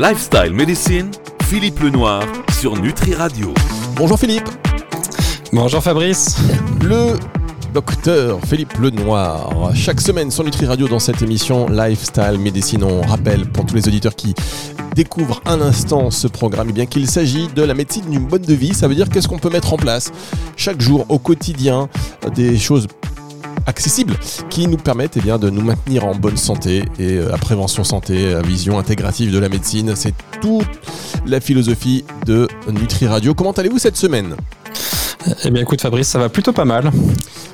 Lifestyle Medicine, Philippe Lenoir sur Nutri Radio. Bonjour Philippe. Bonjour Fabrice. Le docteur Philippe Lenoir. Chaque semaine sur Nutri Radio dans cette émission Lifestyle Medicine, on rappelle pour tous les auditeurs qui découvrent un instant ce programme, eh bien qu'il s'agit de la médecine d'une bonne de vie. Ça veut dire qu'est-ce qu'on peut mettre en place chaque jour au quotidien, des choses accessibles qui nous permettent eh de nous maintenir en bonne santé et euh, la prévention santé, la vision intégrative de la médecine, c'est toute la philosophie de Nutri Radio. Comment allez-vous cette semaine? Eh bien écoute Fabrice, ça va plutôt pas mal.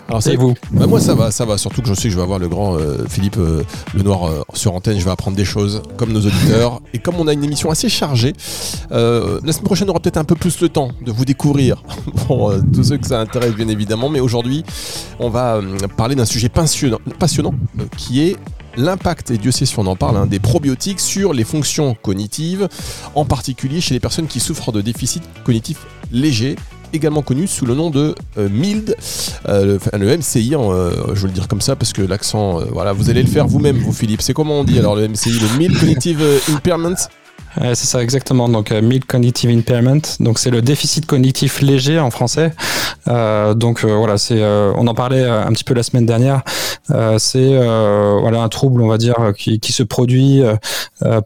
Alors c'est vous bah, Moi ça va, ça va. Surtout que je sais que je vais avoir le grand euh, Philippe euh, Lenoir euh, sur antenne. Je vais apprendre des choses comme nos auditeurs. Et comme on a une émission assez chargée, la semaine prochaine on aura peut-être un peu plus le temps de vous découvrir pour tous ceux que ça intéresse bien évidemment. Mais aujourd'hui on va parler d'un sujet passionnant, passionnant qui est l'impact, et Dieu sait si on en parle, hein, des probiotiques sur les fonctions cognitives, en particulier chez les personnes qui souffrent de déficit cognitif léger également connu sous le nom de euh, MILD, euh, le, MCI, euh, je veux le dire comme ça parce que l'accent, voilà, vous allez le faire vous-même, vous Philippe. C'est comment on dit alors le MCI, le MILD Cognitive Impairment? C'est ça exactement. Donc euh, Mild Cognitive Impairment. Donc c'est le déficit cognitif léger en français. Euh, donc euh, voilà, c'est on en parlait un petit peu la semaine dernière. c'est voilà un trouble, on va dire, qui, se produit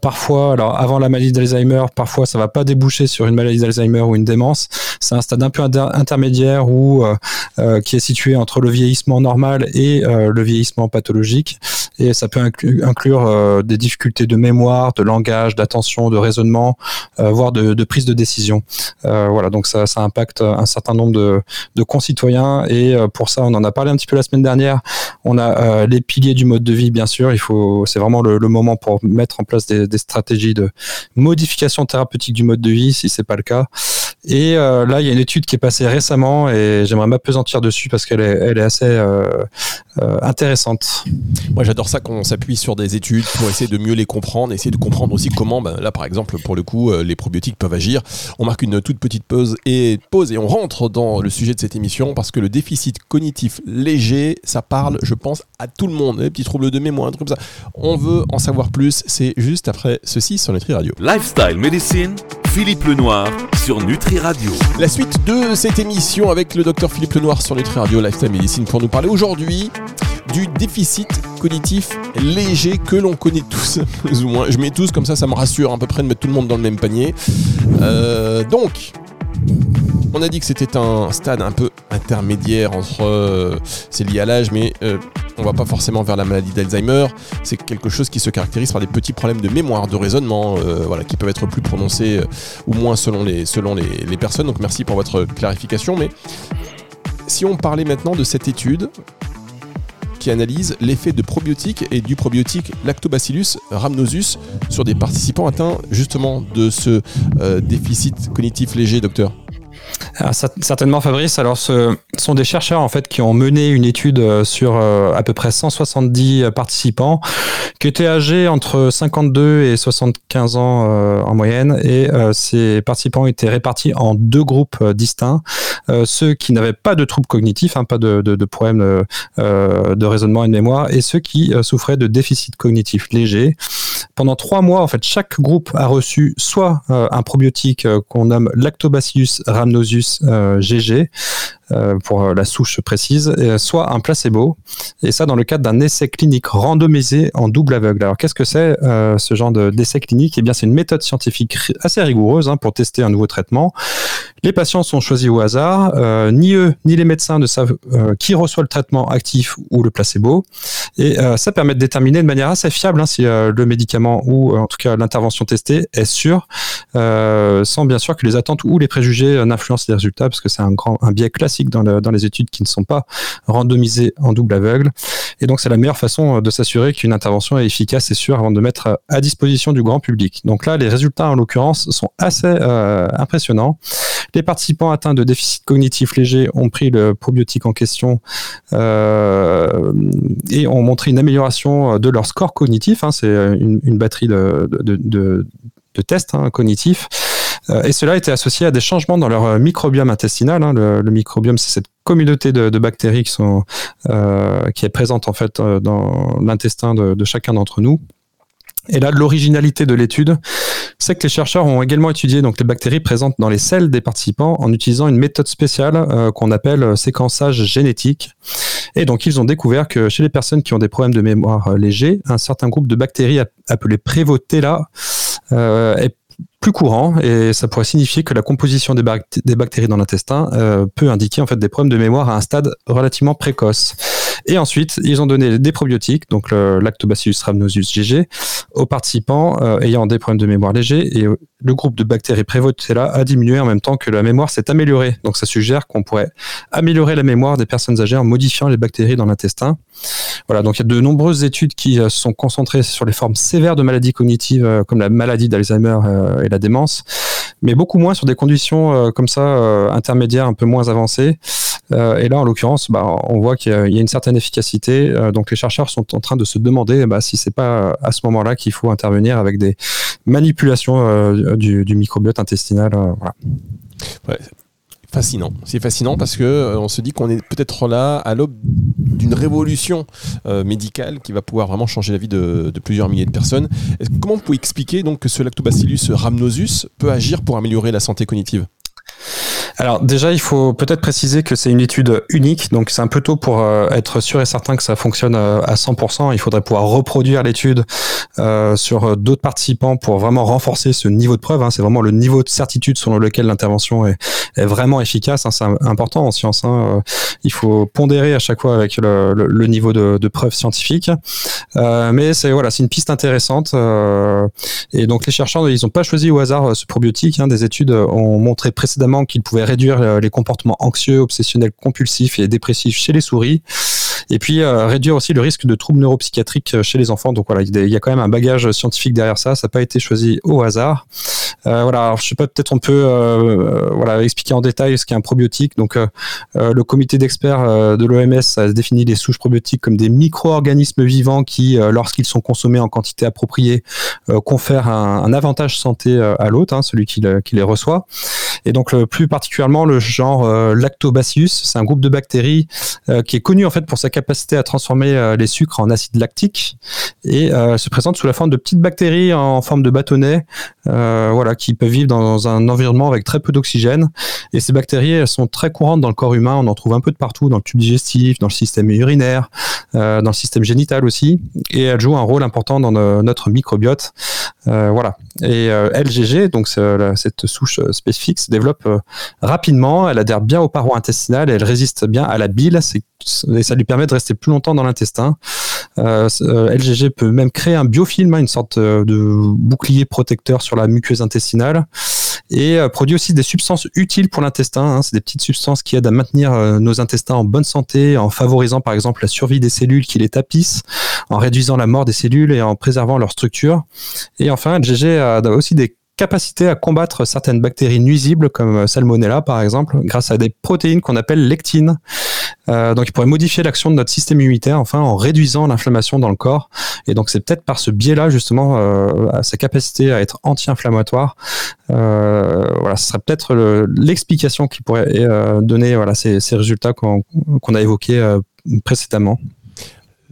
parfois. Alors avant la maladie d'Alzheimer, parfois ça va pas déboucher sur une maladie d'Alzheimer ou une démence. C'est un stade un peu intermédiaire qui est situé entre le vieillissement normal et le vieillissement pathologique. Et ça peut inclure des difficultés de mémoire, de langage, d'attention, de raisonnement, euh, voire de, prise de décision. Euh, voilà, donc ça, impacte un certain nombre de, de concitoyens et euh, pour ça, on en a parlé un petit peu la semaine dernière. On a les piliers du mode de vie, bien sûr. Il faut, c'est vraiment le, moment pour mettre en place des, des stratégies de modification thérapeutique du mode de vie, si c'est pas le cas. Et euh, là, il y a une étude qui est passée récemment et j'aimerais m'apesantir dessus parce qu'elle est, elle est assez euh, euh, intéressante. Moi, j'adore ça qu'on s'appuie sur des études pour essayer de mieux les comprendre, essayer de comprendre aussi comment, ben, là, par exemple, pour le coup, les probiotiques peuvent agir. On marque une toute petite pause et pause et on rentre dans le sujet de cette émission parce que le déficit cognitif léger, ça parle, je pense, à tout le monde. Les petits troubles de mémoire, un truc comme ça. On veut en savoir plus. C'est juste après ceci sur Nutri Radio. Lifestyle Medicine, Philippe Lenoir sur Nutri Radio. La suite de cette émission avec le docteur Philippe Lenoir sur Nutri Radio Lifestyle Medicine pour nous parler aujourd'hui du déficit cognitif léger que l'on connaît tous, plus ou moins. Je mets tous comme ça, ça me rassure à peu près de mettre tout le monde dans le même panier. Euh, donc, on a dit que c'était un stade un peu intermédiaire entre. Euh, c'est lié à l'âge, mais euh, on va pas forcément vers la maladie d'Alzheimer. C'est quelque chose qui se caractérise par des petits problèmes de mémoire, de raisonnement, euh, voilà, qui peuvent être plus prononcés ou moins selon, les, selon les, personnes. Donc merci pour votre clarification. Mais si on parlait maintenant de cette étude qui analyse l'effet de probiotiques et du probiotique Lactobacillus rhamnosus sur des participants atteints justement de ce déficit cognitif léger, docteur? Certainement Fabrice. Alors ce sont des chercheurs en fait qui ont mené une étude euh, sur euh, à peu près 170 euh, participants qui étaient âgés entre 52 et 75 ans en moyenne et ces participants étaient répartis en deux groupes distincts. ceux qui n'avaient pas de troubles cognitifs, hein, pas de, de, de problèmes de raisonnement et de mémoire, et ceux qui souffraient de déficit cognitif léger. Pendant trois mois, en fait, chaque groupe a reçu soit un probiotique qu'on nomme Lactobacillus rhamnosus GG, euh, pour euh, la souche précise, soit un placebo, et ça dans le cadre d'un essai clinique randomisé en double aveugle. Alors qu'est-ce que c'est euh, ce genre d'essai clinique? Eh bien c'est une méthode scientifique assez rigoureuse hein, pour tester un nouveau traitement. Les patients sont choisis au hasard, ni eux ni les médecins ne savent qui reçoit le traitement actif ou le placebo, et ça permet de déterminer de manière assez fiable hein, si le médicament ou en tout cas l'intervention testée est sûre, sans bien sûr que les attentes ou les préjugés n'influencent les résultats, parce que c'est un grand un biais classique dans, les études qui ne sont pas randomisées en double aveugle. Et donc, c'est la meilleure façon euh, de s'assurer qu'une intervention est efficace et sûre avant de mettre à disposition du grand public. Donc là, les résultats, en l'occurrence, sont assez euh, impressionnants. Les participants atteints de déficit cognitif léger ont pris le probiotique en question euh, et ont montré une amélioration de leur score cognitif. Hein. c'est une, batterie de, tests hein, cognitifs. Euh, et cela était associé à des changements dans leur microbiome intestinal. Hein. Le, microbiome, c'est cette communauté de, bactéries euh, qui est présente en fait dans l'intestin de, chacun d'entre nous Et là, l'originalité de l'étude, c'est que les chercheurs ont également étudié donc les bactéries présentes dans les selles des participants en utilisant une méthode spéciale euh, qu'on appelle euh, séquençage génétique. Et donc, ils ont découvert que chez les personnes qui ont des problèmes de mémoire euh, légers, un certain groupe de bactéries appelées Prévotella est plus courant et ça pourrait signifier que la composition des, bactéries dans l'intestin peut indiquer en fait des problèmes de mémoire à un stade relativement précoce. Et ensuite, ils ont donné des probiotiques, donc Lactobacillus rhamnosus GG, aux participants euh, ayant des problèmes de mémoire légers et le groupe de bactéries Prévotella a diminué en même temps que la mémoire s'est améliorée. Donc ça suggère qu'on pourrait améliorer la mémoire des personnes âgées en modifiant les bactéries dans l'intestin. Voilà, donc il y a de nombreuses études qui euh, sont concentrées sur les formes sévères de maladies cognitives euh, comme la maladie d'Alzheimer et la démence, mais beaucoup moins sur des conditions comme ça intermédiaires un peu moins avancées. Et là, en l'occurrence, bah, on voit qu'il y, a une certaine efficacité. donc les chercheurs sont en train de se demander bah, si c'est pas à ce moment-là qu'il faut intervenir avec des manipulations du, microbiote intestinal. Euh, fascinant. C'est fascinant parce que euh, on se dit qu'on est peut-être là à l'aube d'une révolution euh, médicale qui va pouvoir vraiment changer la vie de, plusieurs milliers de personnes. Comment vous pouvez expliquer donc que ce Lactobacillus rhamnosus peut agir pour améliorer la santé cognitive? Alors déjà, il faut peut-être préciser que c'est une étude unique, donc c'est un peu tôt pour euh, être sûr et certain que ça fonctionne euh, à 100%. Il faudrait pouvoir reproduire l'étude euh, sur d'autres participants pour vraiment renforcer ce niveau de preuve. Hein. C'est vraiment le niveau de certitude selon lequel l'intervention est, vraiment efficace. Hein. C'est important en science. Hein. Il faut pondérer à chaque fois avec le, niveau de, de, preuve scientifique. mais c'est voilà, c'est une piste intéressante. et donc les chercheurs, ils n'ont pas choisi au hasard ce probiotique. Des études ont montré précédemment qu'il pouvait réduire euh, les comportements anxieux, obsessionnels, compulsifs et dépressifs chez les souris. Et puis euh, réduire aussi le risque de troubles neuropsychiatriques euh, chez les enfants. Donc voilà, il y a quand même un bagage scientifique derrière ça. Ça n'a pas été choisi au hasard. Euh, voilà, alors, je sais pas, peut-être on peut euh, voilà expliquer en détail ce qu'est un probiotique. Donc le comité d'experts de l'OMS a défini les souches probiotiques comme des micro-organismes vivants qui, lorsqu'ils sont consommés en quantité appropriée, confèrent un, un, avantage santé à l'hôte, hein, celui qui, qui, les reçoit. Et donc plus particulièrement le genre Lactobacillus, c'est un groupe de bactéries qui est connu en fait pour sa capacité à transformer euh, les sucres en acide lactique et euh, se présente sous la forme de petites bactéries en forme de bâtonnets, euh, voilà, qui peuvent vivre dans un environnement avec très peu d'oxygène. Et ces bactéries, elles sont très courantes dans le corps humain. On en trouve un peu de partout, dans le tube digestif, dans le système urinaire, dans le système génital aussi. Et elles jouent un rôle important dans notre microbiote. voilà. Et LGG, donc cette souche spécifique, se développe rapidement. Elle adhère bien aux parois intestinales. Et elle résiste bien à la bile. Et ça lui permet de rester plus longtemps dans l'intestin. Euh, euh LGG peut même créer un biofilm, hein, une sorte euh, de bouclier protecteur sur la muqueuse intestinale, et produit aussi des substances utiles pour l'intestin. Hein. C'est des petites substances qui aident à maintenir nos intestins en bonne santé, en favorisant par exemple la survie des cellules qui les tapissent, en réduisant la mort des cellules et en préservant leur structure. Et enfin, LGG a aussi des capacité à combattre certaines bactéries nuisibles comme Salmonella par exemple grâce à des protéines qu'on appelle lectines. Euh, donc il pourrait modifier l'action de notre système immunitaire enfin en réduisant l'inflammation dans le corps. Et donc c'est peut-être par ce biais-là justement euh, sa capacité à être anti-inflammatoire. Euh, voilà, ce serait peut-être l'explication qui pourrait donner voilà ces, ces résultats qu'on a évoqués précédemment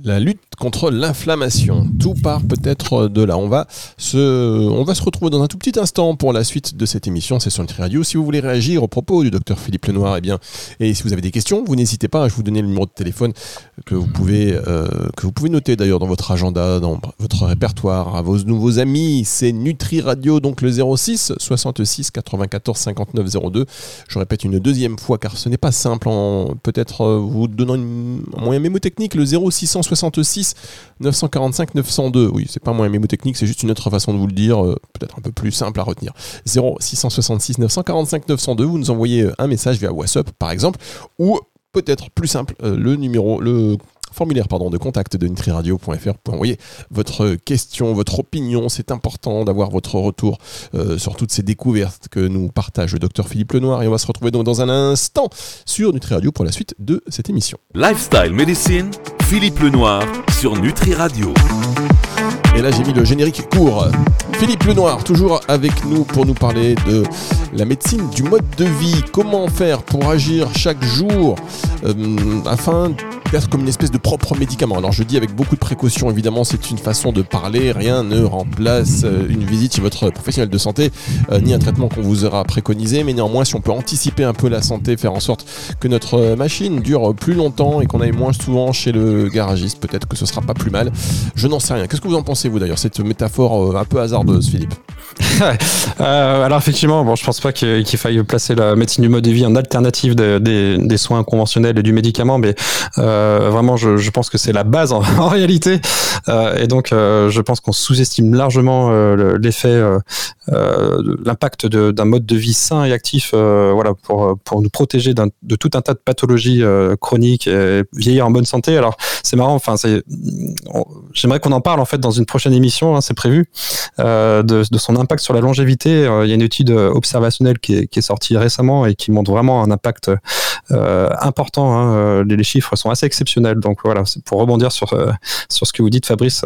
la lutte contre l'inflammation. Tout part peut-être de là. On va, se, on va se retrouver dans un tout petit instant pour la suite de cette émission. C'est sur le Radio. Si vous voulez réagir au propos du docteur Philippe Lenoir, eh bien, et si vous avez des questions, vous n'hésitez pas. Je vous donner le numéro de téléphone que vous pouvez, euh, que vous pouvez noter d'ailleurs dans votre agenda, dans votre répertoire, à vos nouveaux amis. C'est Nutri Radio, donc le 06 66 94 59 02. Je répète une deuxième fois car ce n'est pas simple en peut-être euh, vous donnant un moyen mémotechnique, le 0600 66 945 902. Oui, c'est pas moi mémotechnique, c'est juste une autre façon de vous le dire, euh, peut-être un peu plus simple à retenir. 0 666 945 902, vous nous envoyez euh, un message via WhatsApp par exemple, ou peut-être plus simple, euh, le numéro, le formulaire pardon, de contact de nutriradio.fr pour envoyer votre question, votre opinion. C'est important d'avoir votre retour sur toutes ces découvertes que nous partage le docteur Philippe Lenoir. Et on va se retrouver donc dans un instant sur Nutriradio pour la suite de cette émission. Lifestyle Medicine Philippe Lenoir sur Nutri Radio. Et là, j'ai mis le générique court. Philippe Lenoir, toujours avec nous pour nous parler de la médecine du mode de vie. Comment faire pour agir chaque jour euh, afin comme une espèce de propre médicament. Alors je dis avec beaucoup de précaution, évidemment, c'est une façon de parler. Rien ne remplace euh, une visite chez votre professionnel de santé, euh, ni un traitement qu'on vous aura préconisé. Mais néanmoins, si on peut anticiper un peu la santé, faire en sorte que notre machine dure plus longtemps et qu'on aille moins souvent chez le garagiste, peut-être que ce sera pas plus mal. Je n'en sais rien. Qu'est-ce que vous en pensez, vous d'ailleurs, cette métaphore un peu hasardeuse, Philippe? Euh, alors effectivement, bon, je pense pas qu'il faille placer la médecine du mode de vie en alternative des soins conventionnels et du médicament, mais euh, vraiment, je, pense que c'est la base en, réalité. Euh, et donc, je pense qu'on sous-estime largement l'effet, l'impact d'un mode de vie sain et actif, voilà, pour pour nous protéger de tout un tas de pathologies chroniques et vieillir en bonne santé. Alors, c'est marrant. Enfin, j'aimerais qu'on en parle en fait dans une prochaine émission. Hein, c'est prévu de, son impact sur la longévité. Euh, il y a une étude euh, observationnelle qui est, sortie récemment et qui montre vraiment un impact euh, important. Hein. Les, chiffres sont assez exceptionnels. Donc voilà, pour rebondir sur, sur ce que vous dites, Fabrice,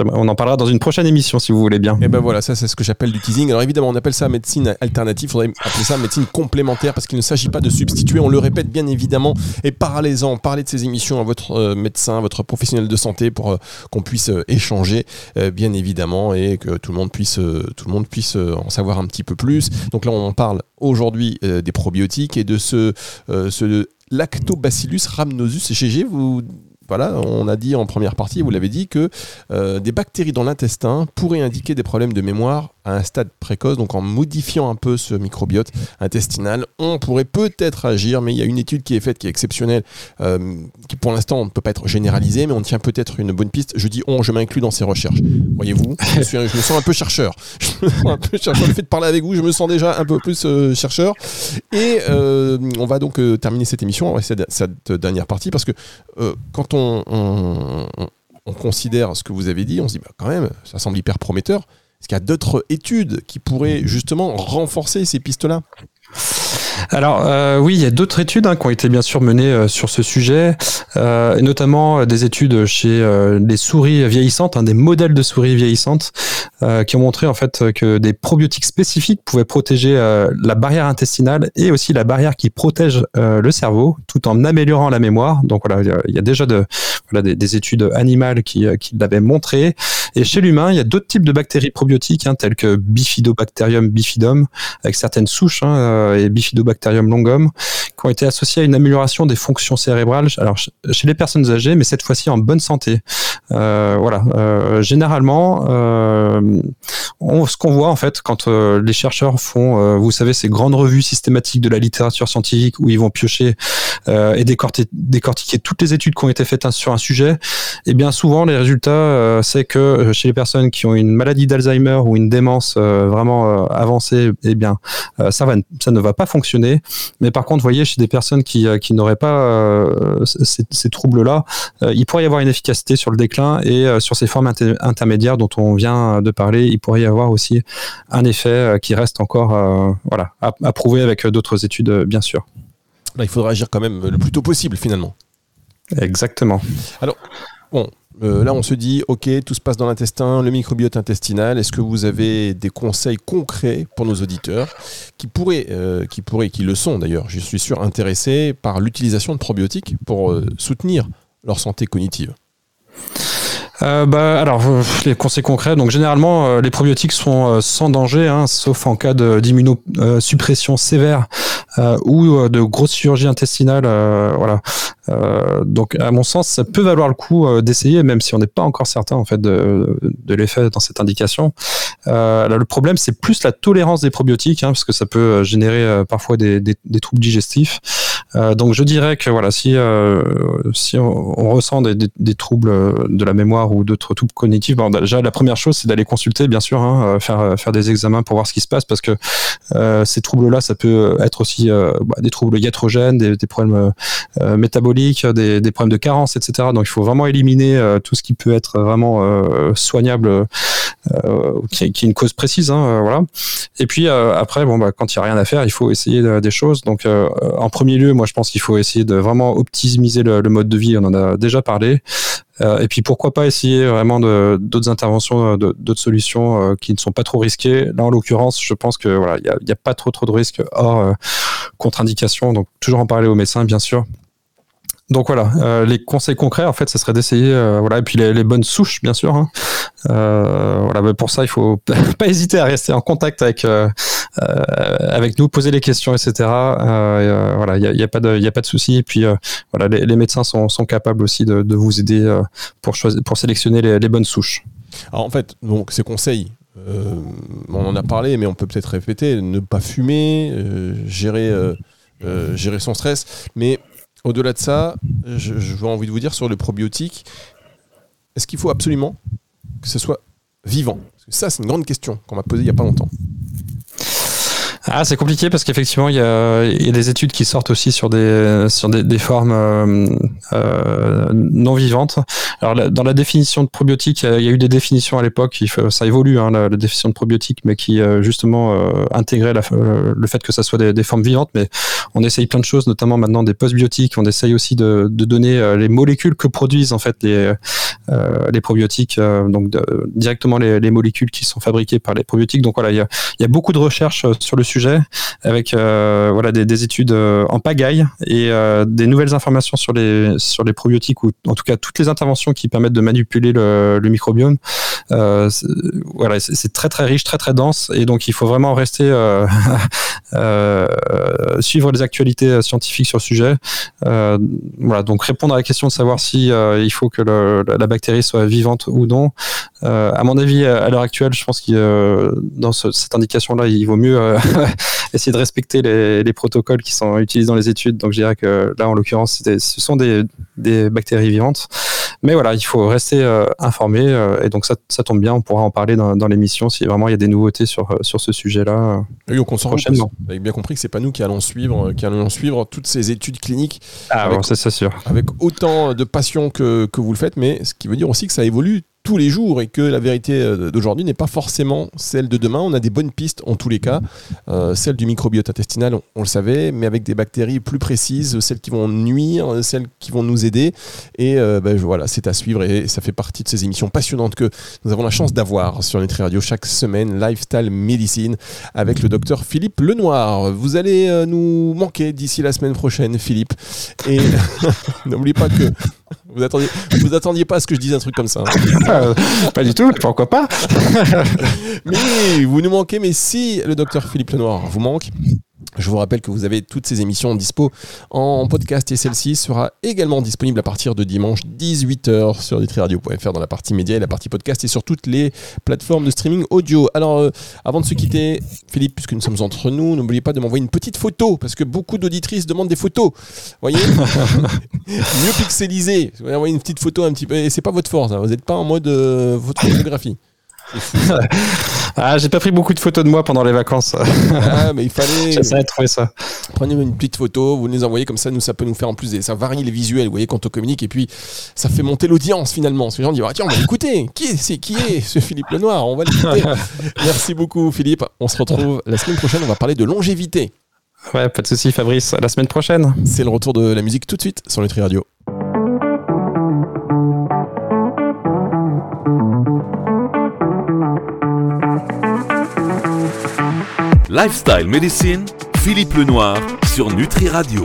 on en parlera dans une prochaine émission si vous voulez bien. Et eh ben voilà, ça c'est ce que j'appelle du teasing. Alors évidemment, on appelle ça médecine alternative, il faudrait appeler ça médecine complémentaire parce qu'il ne s'agit pas de substituer, on le répète bien évidemment. Et parlez-en, parlez de ces émissions à votre euh, médecin, votre professionnel de santé pour euh, qu'on puisse euh, échanger bien évidemment et que tout le monde puisse, tout le monde puisse en savoir un petit peu plus. Donc là, on en parle aujourd'hui des probiotiques et de ce, ce Lactobacillus rhamnosus GG. Vous voilà, on a dit en première partie, vous l'avez dit, que euh, des bactéries dans l'intestin pourraient indiquer des problèmes de mémoire à un stade précoce. Donc en modifiant un peu ce microbiote intestinal, on pourrait peut-être agir, mais il y a une étude qui est faite qui est exceptionnelle, euh, qui pour l'instant ne peut pas être généralisée, mais on tient peut-être une bonne piste. Je dis on, je m'inclus dans ces recherches. Voyez-vous, je, me sens un peu chercheur. Je me sens un peu chercheur. Le fait de parler avec vous, je me sens déjà un peu plus euh, chercheur. Et on va donc terminer cette émission, cette, cette dernière partie, parce que quand on, considère ce que vous avez dit, on se dit bah, quand même, ça semble hyper prometteur. Est-ce qu'il y a d'autres études qui pourraient justement renforcer ces pistes-là? Alors euh, oui, il y a d'autres études hein, qui ont été bien sûr menées euh, sur ce sujet, euh, et notamment des études chez les souris vieillissantes, hein, des modèles de souris vieillissantes, qui ont montré en fait que des probiotiques spécifiques pouvaient protéger la barrière intestinale et aussi la barrière qui protège le cerveau, tout en améliorant la mémoire. Donc voilà, il y a déjà de, voilà, des, études animales qui, qui l'avaient montré. Et chez l'humain, il y a d'autres types de bactéries probiotiques, hein, telles que Bifidobacterium bifidum, avec certaines souches, hein, et Bifidobacterium Bacterium longum, qui ont été associés à une amélioration des fonctions cérébrales, alors chez les personnes âgées, mais cette fois-ci en bonne santé. Euh, voilà. Euh, généralement, euh, ce qu'on voit en fait quand les chercheurs font, vous savez, ces grandes revues systématiques de la littérature scientifique où ils vont piocher et décortiquer, décortiquer, toutes les études qui ont été faites sur un sujet, et eh bien souvent les résultats, c'est que chez les personnes qui ont une maladie d'Alzheimer ou une démence vraiment avancée, eh bien ça ça ne va pas fonctionner mais par contre, vous voyez, chez des personnes qui, euh, qui n'auraient pas euh, ces, troubles-là, euh, il pourrait y avoir une efficacité sur le déclin et sur ces formes intermédiaires dont on vient de parler, il pourrait y avoir aussi un effet qui reste encore voilà, à, prouver avec d'autres études, bien sûr. il faudra agir quand même le plus tôt possible, finalement. Exactement. Alors, bon, euh, là, on se dit, ok, tout se passe dans l'intestin, le microbiote intestinal. Est-ce que vous avez des conseils concrets pour nos auditeurs qui pourraient, euh, qui le sont d'ailleurs, je suis sûr, intéressés par l'utilisation de probiotiques pour euh, soutenir leur santé cognitive? Bah, alors, les conseils concrets. Donc, généralement, les probiotiques sont sans danger, hein, sauf en cas d'immunosuppression sévère ou de grosse chirurgie intestinale. voilà. donc, à mon sens, ça peut valoir le coup d'essayer, même si on n'est pas encore certain en fait de, l'effet dans cette indication. Là, le problème, c'est plus la tolérance des probiotiques, hein, parce que ça peut générer parfois des, troubles digestifs. Donc, je dirais que voilà, si si on, ressent des, troubles de la mémoire ou d'autres troubles cognitifs, bon, déjà la première chose c'est d'aller consulter bien sûr, hein, euh, faire euh, faire des examens pour voir ce qui se passe parce que euh, ces troubles-là, ça peut être aussi bah, des troubles iatrogènes, des, des problèmes métaboliques, des, des, problèmes de carence, etc. Donc il faut vraiment éliminer tout ce qui peut être vraiment soignable, qui, qui, est une cause précise, hein, voilà. Et puis après, bon bah quand il y a rien à faire, il faut essayer des choses. Donc en premier lieu, moi je pense qu'il faut essayer de vraiment optimiser le, mode de vie. On en a déjà parlé. Euh, et puis pourquoi pas essayer vraiment d'autres interventions, euh, d'autres solutions euh, qui ne sont pas trop risquées. Là, en l'occurrence, je pense que voilà, il n'y a, pas trop trop de risques hors contre-indication. Donc toujours en parler au médecin, bien sûr. Donc voilà, les conseils concrets, en fait, ce serait d'essayer, voilà, et puis les, les, bonnes souches, bien sûr. Hein. Euh, voilà, pour ça, il faut pas hésiter à rester en contact avec euh, avec nous, poser les questions, etc. voilà, il n'y a, pas de, il a pas de souci. Et puis voilà, les, médecins sont, sont capables aussi de, de vous aider pour choisir, pour sélectionner les, bonnes souches. Alors en fait, donc ces conseils, euh, on en a parlé, mais on peut peut-être répéter ne pas fumer, euh, gérer, euh, gérer son stress. Mais au-delà de ça, je, je envie de vous dire sur le probiotique, est-ce qu'il faut absolument que ce soit vivant ça, c'est une grande question qu'on m'a posée il n'y a pas longtemps. Ah, c'est compliqué parce qu'effectivement, il y a, y a, des études qui sortent aussi sur des, sur des, des formes euh, euh, non vivantes. Alors, dans la définition de probiotique, il y a eu des définitions à l'époque, ça évolue, hein, la, définition de probiotique, mais qui euh, justement euh, intégrait le fait que ça soit des, des, formes vivantes. Mais on essaye plein de choses, notamment maintenant des postbiotiques. On essaye aussi de, de donner les molécules que produisent en fait les, les probiotiques, donc directement les, les, molécules qui sont fabriquées par les probiotiques. Donc voilà, il y a, y a beaucoup de recherches sur le sujet avec euh, voilà des, des, études euh, en pagaille et euh, des nouvelles informations sur les sur les probiotiques ou en tout cas toutes les interventions qui permettent de manipuler le, le microbiome. voilà, c'est très très riche, très très dense et donc il faut vraiment rester suivre les actualités scientifiques sur le sujet. voilà, donc répondre à la question de savoir si il faut que la bactérie soit vivante ou non. à mon avis, à l'heure actuelle, je pense que dans ce, cette indication-là, il vaut mieux essayer de respecter les, les, protocoles qui sont utilisés dans les études. Donc je dirais que là, en l'occurrence, ce sont des, des, bactéries vivantes. Mais voilà, il faut rester euh, informé. Euh, et donc ça, ça, tombe bien, on pourra en parler dans, dans l'émission si vraiment il y a des nouveautés sur, euh, sur ce sujet-là. Oui, on s'en prochainement. Vous avez bien compris que c'est pas nous qui allons suivre, qui allons suivre toutes ces études cliniques. Ah avec, bon, c'est ça sûr. Avec autant de passion que, que vous le faites, mais ce qui veut dire aussi que ça évolue tous les jours et que la vérité euh, d'aujourd'hui n'est pas forcément celle de demain. On a des bonnes pistes en tous les cas. Euh, celle du microbiote intestinal, on, le savait, mais avec des bactéries plus précises, celles qui vont nuire, celles qui vont nous aider. Et euh, ben, voilà, c'est à suivre et ça fait partie de ces émissions passionnantes que nous avons la chance d'avoir sur Nutri Radio chaque semaine, Lifestyle Medicine, avec le docteur Philippe Lenoir. Vous allez euh, nous manquer d'ici la semaine prochaine, Philippe. Et n'oubliez pas que vous attendiez, vous attendiez pas à ce que je dise un truc comme ça. Hein. pas du tout, pourquoi pas? Mais vous nous manquez, mais si le docteur Philippe Lenoir vous manque, je vous rappelle que vous avez toutes ces émissions dispo en podcast et celle-ci sera également disponible à partir de dimanche 18h sur nutriradio.fr dans la partie média et la partie podcast et sur toutes les plateformes de streaming audio. Alors, euh, avant de se quitter, Philippe, puisque nous sommes entre nous, n'oubliez pas de m'envoyer une petite photo parce que beaucoup d'auditrices demandent des photos. Voyez? Mieux pixelisé. Vous envoyer une petite photo un petit peu. Et c'est pas votre force, hein. vous n'êtes pas en mode euh, votre photographie. ah, j'ai pas pris beaucoup de photos de moi pendant les vacances. ah, mais il fallait. J'essaierai de trouver ça. Prenez une petite photo, vous les envoyez comme ça, nous ça peut nous faire en plus, ça varie les visuels, vous voyez, quand on communique, et puis ça fait monter l'audience finalement. Parce que les gens disent, ah, tiens, on va l'écouter. Qui est, c'est qui est ce Philippe Lenoir? On va l'écouter. Merci beaucoup, Philippe. On se retrouve la semaine prochaine. On va parler de longévité. Ouais, pas de souci, Fabrice. À la semaine prochaine. C'est le retour de la musique tout de suite sur Nutri Radio. Lifestyle Medicine, Philippe Lenoir sur Nutri Radio.